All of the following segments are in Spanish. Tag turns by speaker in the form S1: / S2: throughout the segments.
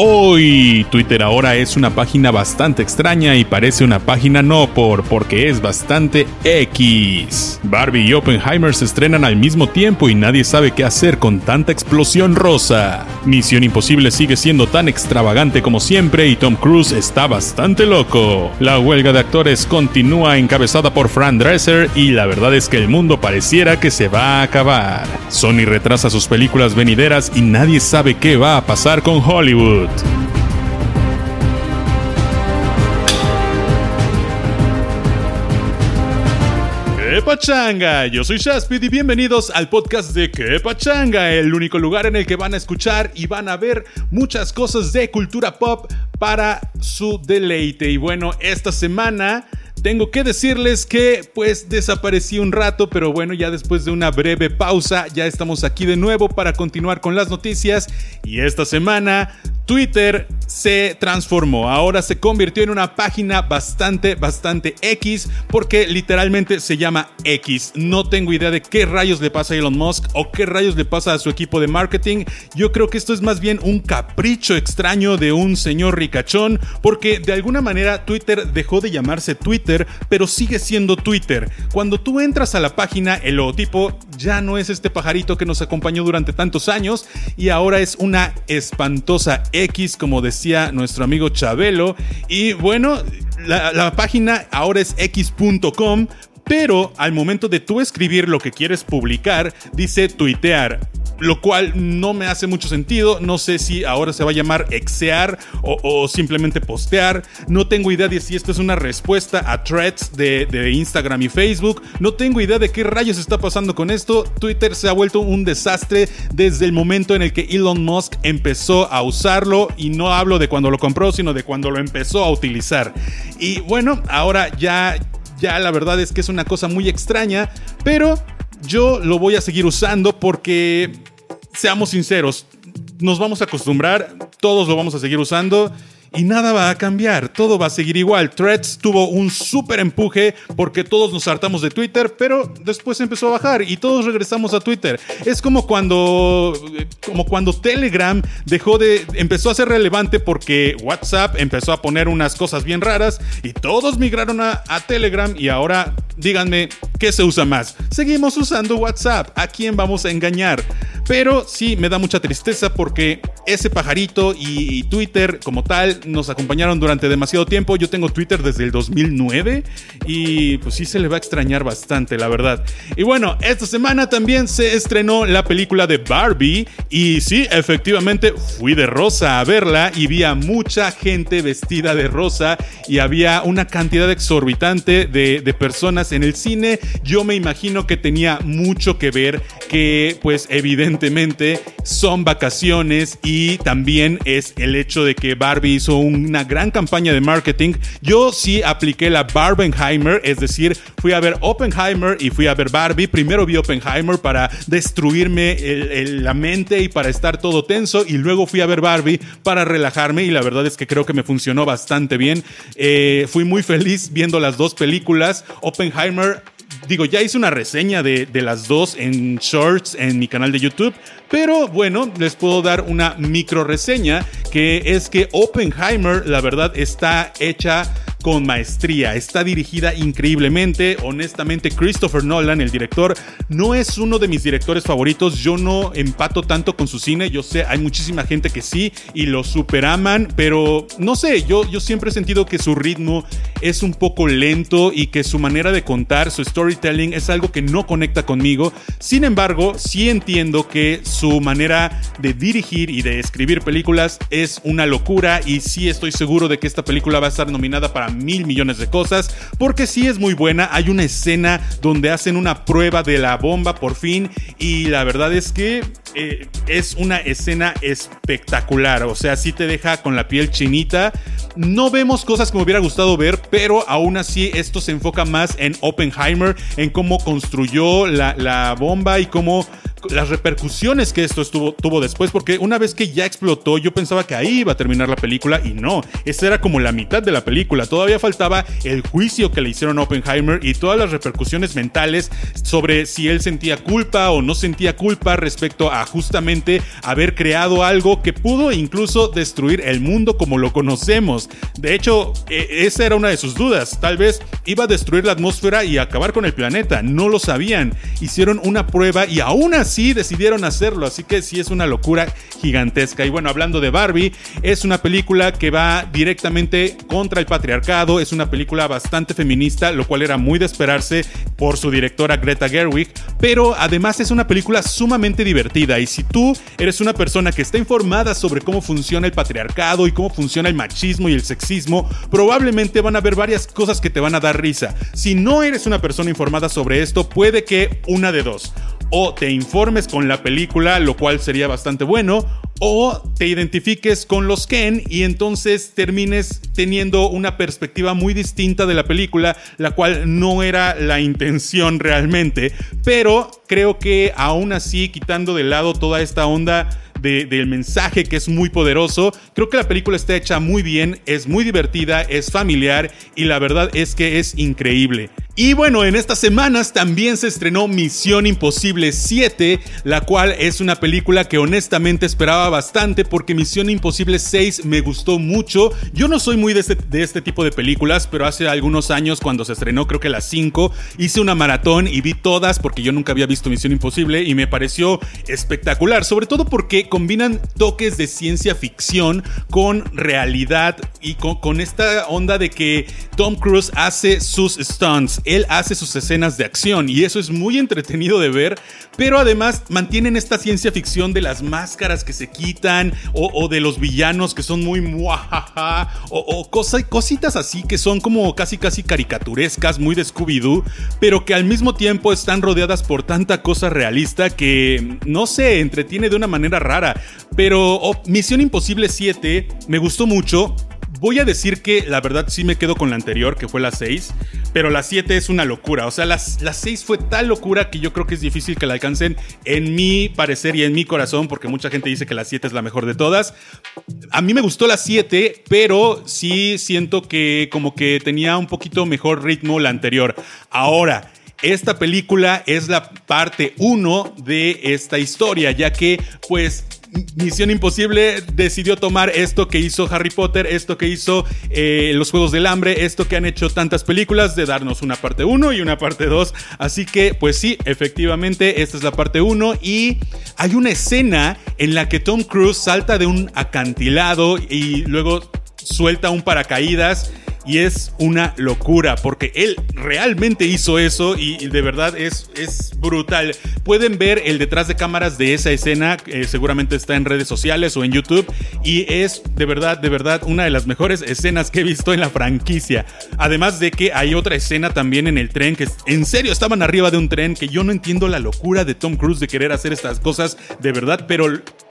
S1: Hoy Twitter ahora es una página bastante extraña y parece una página no por porque es bastante X. Barbie y Oppenheimer se estrenan al mismo tiempo y nadie sabe qué hacer con tanta explosión rosa. Misión Imposible sigue siendo tan extravagante como siempre y Tom Cruise está bastante loco. La huelga de actores continúa encabezada por Fran Dresser y la verdad es que el mundo pareciera que se va a acabar. Sony retrasa sus películas venideras y nadie sabe qué va a pasar con Hollywood. ¡Qué pachanga! Yo soy Shaspid y bienvenidos al podcast de ¡Qué pachanga! El único lugar en el que van a escuchar y van a ver muchas cosas de cultura pop para su deleite. Y bueno, esta semana tengo que decirles que pues desaparecí un rato, pero bueno, ya después de una breve pausa ya estamos aquí de nuevo para continuar con las noticias. Y esta semana Twitter se transformó, ahora se convirtió en una página bastante, bastante X, porque literalmente se llama X. No tengo idea de qué rayos le pasa a Elon Musk o qué rayos le pasa a su equipo de marketing. Yo creo que esto es más bien un capricho extraño de un señor ricachón, porque de alguna manera Twitter dejó de llamarse Twitter, pero sigue siendo Twitter. Cuando tú entras a la página, el logotipo ya no es este pajarito que nos acompañó durante tantos años y ahora es una espantosa X, como nuestro amigo Chabelo. Y bueno, la, la página ahora es x.com, pero al momento de tú escribir lo que quieres publicar, dice tuitear lo cual no me hace mucho sentido. No sé si ahora se va a llamar exear o, simplemente postear. No tengo idea de si esto es una respuesta a threads de, de, Instagram y Facebook. No tengo idea de qué rayos está pasando con esto. Twitter se ha vuelto un desastre desde el momento en el que Elon Musk empezó a usarlo. Y no hablo de cuando lo compró, sino de cuando lo empezó a utilizar. Y bueno, ahora ya, ya la verdad es que es una cosa muy extraña. Pero yo lo voy a seguir usando porque, seamos sinceros, nos vamos a acostumbrar, todos lo vamos a seguir usando y nada va a cambiar, todo va a seguir igual. Threads tuvo un súper empuje porque todos nos hartamos de Twitter, pero después empezó a bajar y todos regresamos a Twitter. Es como cuando, como cuando Telegram dejó de, empezó a ser relevante porque WhatsApp empezó a poner unas cosas bien raras y todos migraron a, a Telegram y ahora díganme, ¿qué se usa más? Seguimos usando WhatsApp, ¿a quién vamos a engañar? Pero sí, me da mucha tristeza porque ese pajarito y, Twitter como tal nos acompañaron durante demasiado tiempo. Yo tengo Twitter desde el 2009 y pues sí se le va a extrañar bastante, la verdad. Y bueno, esta semana también se estrenó la película de Barbie y sí, efectivamente fui de rosa a verla y vi a mucha gente vestida de rosa y había una cantidad exorbitante de, de personas en el cine. Yo me imagino que tenía mucho que ver que pues evidentemente son vacaciones y también es el hecho de que Barbie hizo una gran campaña de marketing. Yo sí apliqué la Barbenheimer, es decir, fui a ver Oppenheimer y fui a ver Barbie. Primero vi Oppenheimer para destruirme la mente y para estar todo tenso y luego fui a ver Barbie para relajarme y la verdad es que creo que me funcionó bastante bien. Eh, fui muy feliz viendo las dos películas. Oppenheimer digo, ya hice una reseña de, de, las dos en shorts en mi canal de YouTube, pero bueno, les puedo dar una micro reseña que es que Oppenheimer, la verdad, está hecha con maestría, está dirigida increíblemente. Honestamente, Christopher Nolan, el director, no es uno de mis directores favoritos. Yo no empato tanto con su cine. Yo sé, hay muchísima gente que sí y lo superaman, pero no sé, yo, yo siempre he sentido que su ritmo es un poco lento y que su manera de contar, su storytelling, es algo que no conecta conmigo. Sin embargo, sí entiendo que su manera de dirigir y de escribir películas es una locura y sí estoy seguro de que esta película va a estar nominada para mil millones de cosas, porque sí es muy buena. Hay una escena donde hacen una prueba de la bomba por fin y la verdad es que eh, es una escena espectacular, o sea, sí te deja con la piel chinita. No vemos cosas que me hubiera gustado ver, pero aún así esto se enfoca más en Oppenheimer, en cómo construyó la, la bomba y cómo las repercusiones que esto estuvo, tuvo después, porque una vez que ya explotó, yo pensaba que ahí iba a terminar la película y no, esa era como la mitad de la película, todavía faltaba el juicio que le hicieron a Oppenheimer y todas las repercusiones mentales sobre si él sentía culpa o no sentía culpa respecto a justamente haber creado algo que pudo incluso destruir el mundo como lo conocemos. De hecho, e, esa era una de sus dudas, tal vez iba a destruir la atmósfera y acabar con el planeta, no lo sabían, hicieron una prueba y aún así sí decidieron hacerlo, así que sí es una locura gigantesca. Y bueno, hablando de Barbie, es una película que va directamente contra el patriarcado, es una película bastante feminista, lo cual era muy de esperarse por su directora Greta Gerwig, pero además es una película sumamente divertida y si tú eres una persona que está informada sobre cómo funciona el patriarcado y cómo funciona el machismo y el sexismo, probablemente van a ver varias cosas que te van a dar risa. Si no eres una persona informada sobre esto, puede que una de dos o te informes con la película, lo cual sería bastante bueno, o te identifiques con los Ken y entonces termines teniendo una perspectiva muy distinta de la película, la cual no era la intención realmente, pero creo que aún así, quitando de lado toda esta onda del mensaje que es muy poderoso. Creo que la película está hecha muy bien, es muy divertida, es familiar y la verdad es que es increíble. Y bueno, en estas semanas también se estrenó Misión Imposible 7, la cual es una película que honestamente esperaba bastante porque Misión Imposible 6 me gustó mucho. Yo no soy muy de este, de este tipo de películas, pero hace algunos años cuando se estrenó, creo que las 5, hice una maratón y vi todas porque yo nunca había visto Misión Imposible y me pareció espectacular, sobre todo porque combinan toques de ciencia ficción con realidad y con esta onda de que Tom Cruise hace sus stunts él hace sus escenas de acción y eso es muy entretenido de ver, pero además mantienen esta ciencia ficción de las máscaras que se quitan o, de los villanos que son muy muajaja o, o cositas así que son como casi casi caricaturescas, muy de Scooby-Doo, pero que al mismo tiempo están rodeadas por tanta cosa realista que no sé, entretiene de una manera rara. Pero oh, Misión Imposible 7 me gustó mucho Voy a decir que la verdad sí me quedo con la anterior, que fue la 6, pero la 7 es una locura. O sea, la, 6 fue tal locura que yo creo que es difícil que la alcancen en mi parecer y en mi corazón, porque mucha gente dice que la 7 es la mejor de todas. A mí me gustó la 7, pero sí siento que como que tenía un poquito mejor ritmo la anterior. Ahora, esta película es la parte 1 de esta historia, ya que pues Misión Imposible decidió tomar esto que hizo Harry Potter, esto que hizo eh, Los Juegos del Hambre, esto que han hecho tantas películas, de darnos una parte 1 y una parte 2. Así que, pues sí, efectivamente, esta es la parte 1 y hay una escena en la que Tom Cruise salta de un acantilado y luego suelta un paracaídas y es una locura porque él realmente hizo eso y, de verdad es, es brutal. Pueden ver el detrás de cámaras de esa escena, eh, seguramente está en redes sociales o en YouTube y es de verdad, de verdad una de las mejores escenas que he visto en la franquicia. Además de que hay otra escena también en el tren que en serio estaban arriba de un tren que yo no entiendo la locura de Tom Cruise de querer hacer estas cosas de verdad, pero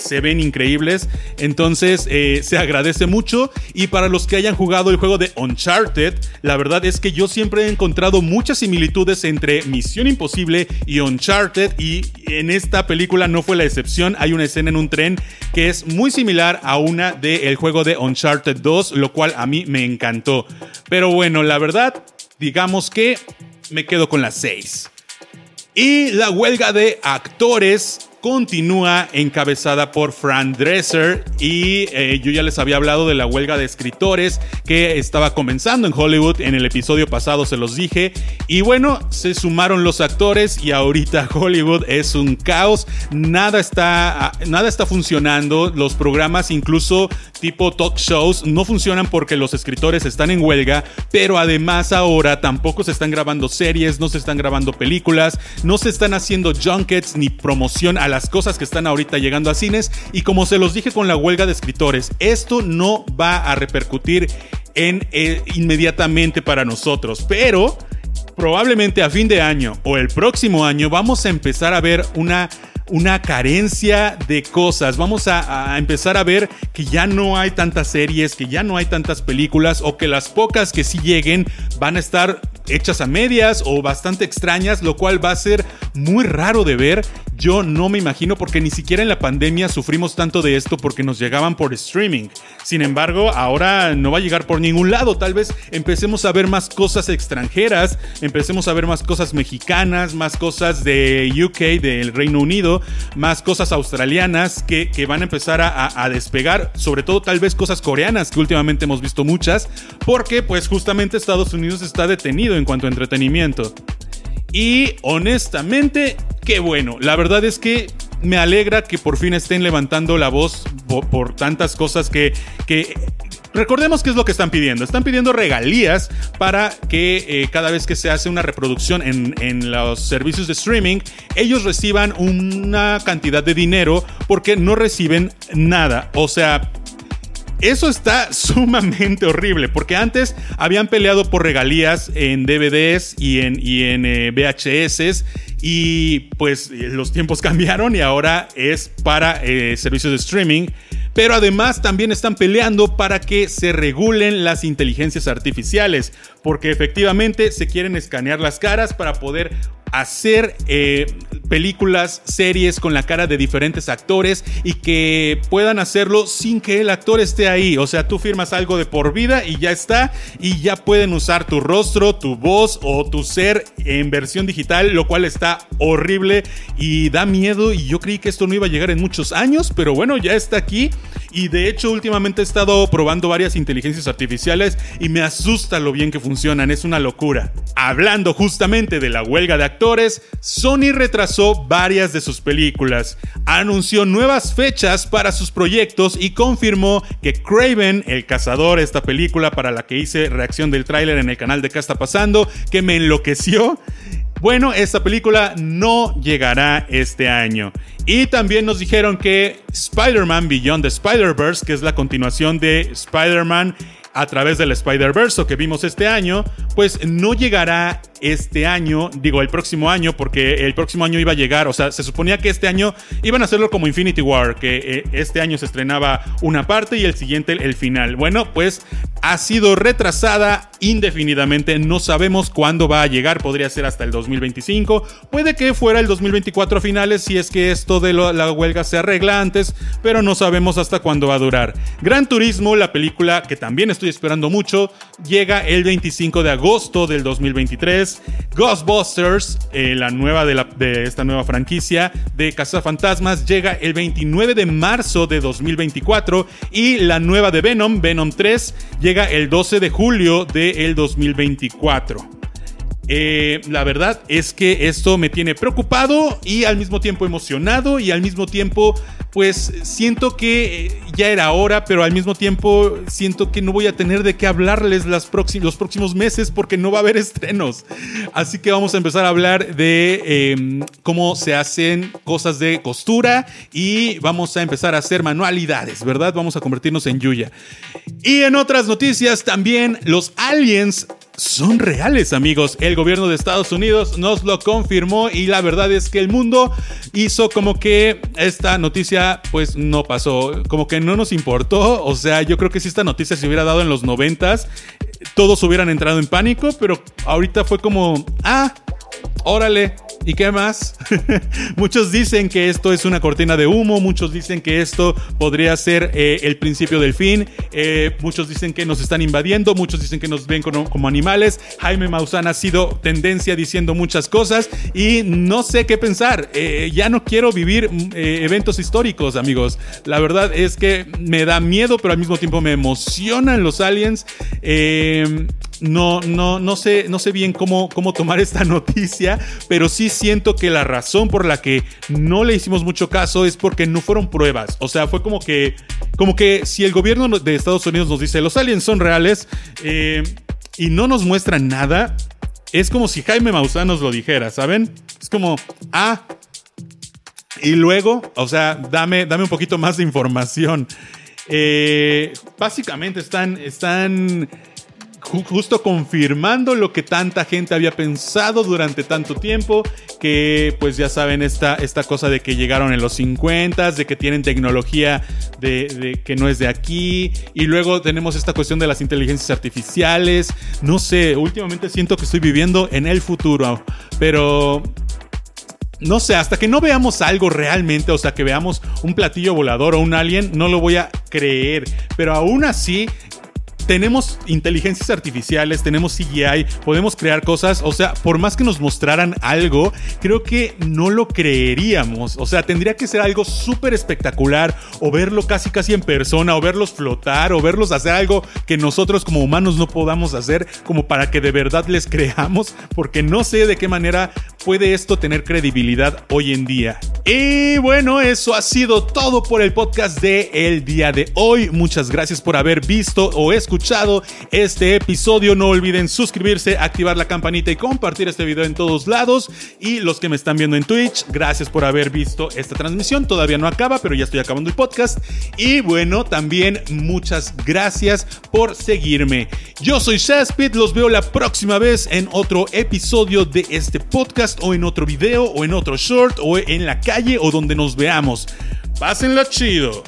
S1: se ven increíbles. Entonces eh, se agradece mucho y para los que hayan jugado el juego de Uncharted, la verdad es que yo siempre he encontrado muchas similitudes entre Misión Imposible y Uncharted y en esta película no fue la excepción. Hay una escena en un tren que es muy similar a una del juego de Uncharted 2, lo cual a mí me encantó. Pero bueno, la verdad, digamos que me quedo con las 6. Y la huelga de actores continúa encabezada por Fran Dresser y eh, yo ya les había hablado de la huelga de escritores que estaba comenzando en Hollywood, en el episodio pasado se los dije. Y bueno, se sumaron los actores y ahorita Hollywood es un caos, nada está, nada está funcionando, los programas incluso tipo talk shows no funcionan porque los escritores están en huelga, pero además ahora tampoco se están grabando series, no se están grabando películas, no se están haciendo junkets ni promoción a las cosas que están ahorita llegando a cines y como se los dije con la huelga de escritores, esto no va a repercutir en eh, inmediatamente para nosotros, pero probablemente a fin de año o el próximo año vamos a empezar a ver una una carencia de cosas. Vamos a, empezar a ver que ya no hay tantas series, que ya no hay tantas películas o que las pocas que sí lleguen van a estar hechas a medias o bastante extrañas, lo cual va a ser muy raro de ver yo no me imagino porque ni siquiera en la pandemia sufrimos tanto de esto porque nos llegaban por streaming. Sin embargo, ahora no va a llegar por ningún lado. Tal vez empecemos a ver más cosas extranjeras, empecemos a ver más cosas mexicanas, más cosas de UK, del Reino Unido, más cosas australianas que, van a empezar a, a despegar, sobre todo tal vez cosas coreanas que últimamente hemos visto muchas, porque pues justamente Estados Unidos está detenido en cuanto a entretenimiento. Y honestamente, qué bueno. La verdad es que me alegra que por fin estén levantando la voz por, tantas cosas que, que Recordemos qué es lo que están pidiendo. Están pidiendo regalías para que eh, cada vez que se hace una reproducción en, en, los servicios de streaming, ellos reciban una cantidad de dinero porque no reciben nada. O sea, eso está sumamente horrible, porque antes habían peleado por regalías en DVDs y en, y en eh, VHS, y pues los tiempos cambiaron y ahora es para eh, servicios de streaming. Pero además también están peleando para que se regulen las inteligencias artificiales, porque efectivamente se quieren escanear las caras para poder hacer eh, películas, series con la cara de diferentes actores y que puedan hacerlo sin que el actor esté ahí. O sea, tú firmas algo de por vida y ya está y ya pueden usar tu rostro, tu voz o tu ser en versión digital, lo cual está horrible y da miedo y yo creí que esto no iba a llegar en muchos años, pero bueno, ya está aquí y de hecho últimamente he estado probando varias inteligencias artificiales y me asusta lo bien que funcionan, es una locura. Hablando justamente de la huelga de actores, Sony retrasó varias de sus películas, anunció nuevas fechas para sus proyectos y confirmó que Craven, el cazador, esta película para la que hice reacción del tráiler en el canal de ¿Qué está pasando? que me enloqueció. Bueno, esta película no llegará este año. Y también nos dijeron que Spider-Man Beyond the Spider-Verse, que es la continuación de Spider-Man a través del Spider-Verse que vimos este año, pues no llegará este año, digo el próximo año, porque el próximo año iba a llegar, o sea, se suponía que este año iban a hacerlo como Infinity War, que eh, este año se estrenaba una parte y el siguiente el final. Bueno, pues ha sido retrasada indefinidamente, no sabemos cuándo va a llegar, podría ser hasta el 2025, puede que fuera el 2024 a finales si es que esto de la huelga se arregla antes, pero no sabemos hasta cuándo va a durar. Gran Turismo, la película que también estoy esperando mucho, llega el 25 de agosto del 2023. Ghostbusters, eh, la nueva de, de, esta nueva franquicia de Fantasmas, llega el 29 de marzo de 2024 y la nueva de Venom, Venom 3, llega el 12 de julio del 2024. Eh, la verdad es que esto me tiene preocupado y al mismo tiempo emocionado y al mismo tiempo pues siento que eh, ya era hora, pero al mismo tiempo siento que no voy a tener de qué hablarles los próximos meses porque no va a haber estrenos. Así que vamos a empezar a hablar de em, cómo se hacen cosas de costura y vamos a empezar a hacer manualidades, ¿verdad? Vamos a convertirnos en Yuya. Y en otras noticias también los aliens son reales, amigos. El gobierno de Estados Unidos nos lo confirmó y la verdad es que el mundo hizo como que esta noticia pues no pasó, como que no nos importó. O sea, yo creo que si esta noticia se hubiera dado en los noventas, todos hubieran entrado en pánico, pero ahorita fue como, ah, órale, ¿Y qué más? muchos dicen que esto es una cortina de humo, muchos dicen que esto podría ser eh, el principio del fin, eh, muchos dicen que nos están invadiendo, muchos dicen que nos ven como, animales. Jaime Maussan ha sido tendencia diciendo muchas cosas y no sé qué pensar. Eh, ya no quiero vivir mm, eventos históricos, amigos. La verdad es que me da miedo, pero al mismo tiempo me emocionan los aliens no, no, no sé, no sé bien cómo, cómo tomar esta noticia, pero sí siento que la razón por la que no le hicimos mucho caso es porque no fueron pruebas. O sea, fue como que, como que si el gobierno de Estados Unidos nos dice los aliens son reales eh, y no nos muestran nada, es como si Jaime Maussan nos lo dijera, ¿saben? Es como, ah, y luego, o sea, dame, dame un poquito más de información. Eh, básicamente están, están justo confirmando lo que tanta gente había pensado durante tanto tiempo, que pues ya saben esta, esta cosa de que llegaron en los 50, de que tienen tecnología de, que no es de aquí, y luego tenemos esta cuestión de las inteligencias artificiales, no sé, últimamente siento que estoy viviendo en el futuro, pero no sé, hasta que no veamos algo realmente, o sea, que veamos un platillo volador o un alien, no lo voy a creer. Pero aún así, tenemos inteligencias artificiales, tenemos CGI, podemos crear cosas, o sea, por más que nos mostraran algo, creo que no lo creeríamos, o sea, tendría que ser algo súper espectacular, o verlo casi casi en persona, o verlos flotar, o verlos hacer algo que nosotros como humanos no podamos hacer, como para que de verdad les creamos, porque no sé de qué manera puede esto tener credibilidad hoy en día. Y bueno, eso ha sido todo por el podcast de el día de hoy. Muchas gracias por haber visto o escuchado este episodio. No olviden suscribirse, activar la campanita y compartir este video en todos lados. Y los que me están viendo en Twitch, gracias por haber visto esta transmisión. Todavía no acaba, pero ya estoy acabando el podcast. Y bueno, también muchas gracias por seguirme. Yo soy Shaspit, los veo la próxima vez en otro episodio de este o en otro video o en otro short o en la calle o donde nos veamos. Pásenla chido.